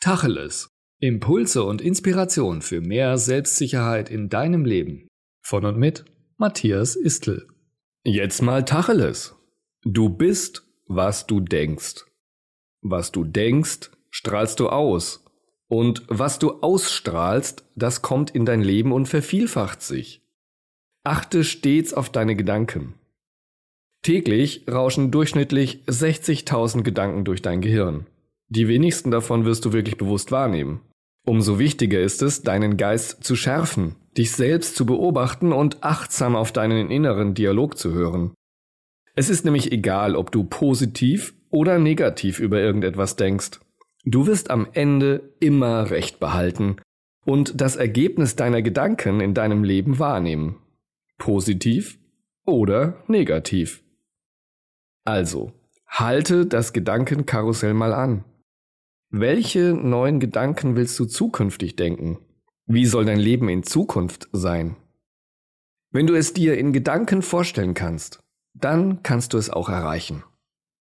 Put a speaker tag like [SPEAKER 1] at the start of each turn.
[SPEAKER 1] Tacheles. Impulse und Inspiration für mehr Selbstsicherheit in deinem Leben. Von und mit Matthias Istl. Jetzt mal Tacheles. Du bist, was du denkst. Was du denkst, strahlst du aus. Und was du ausstrahlst, das kommt in dein Leben und vervielfacht sich. Achte stets auf deine Gedanken. Täglich rauschen durchschnittlich 60.000 Gedanken durch dein Gehirn. Die wenigsten davon wirst du wirklich bewusst wahrnehmen. Umso wichtiger ist es, deinen Geist zu schärfen, dich selbst zu beobachten und achtsam auf deinen inneren Dialog zu hören. Es ist nämlich egal, ob du positiv oder negativ über irgendetwas denkst. Du wirst am Ende immer Recht behalten und das Ergebnis deiner Gedanken in deinem Leben wahrnehmen. Positiv oder negativ. Also, halte das Gedankenkarussell mal an. Welche neuen Gedanken willst du zukünftig denken? Wie soll dein Leben in Zukunft sein? Wenn du es dir in Gedanken vorstellen kannst, dann kannst du es auch erreichen.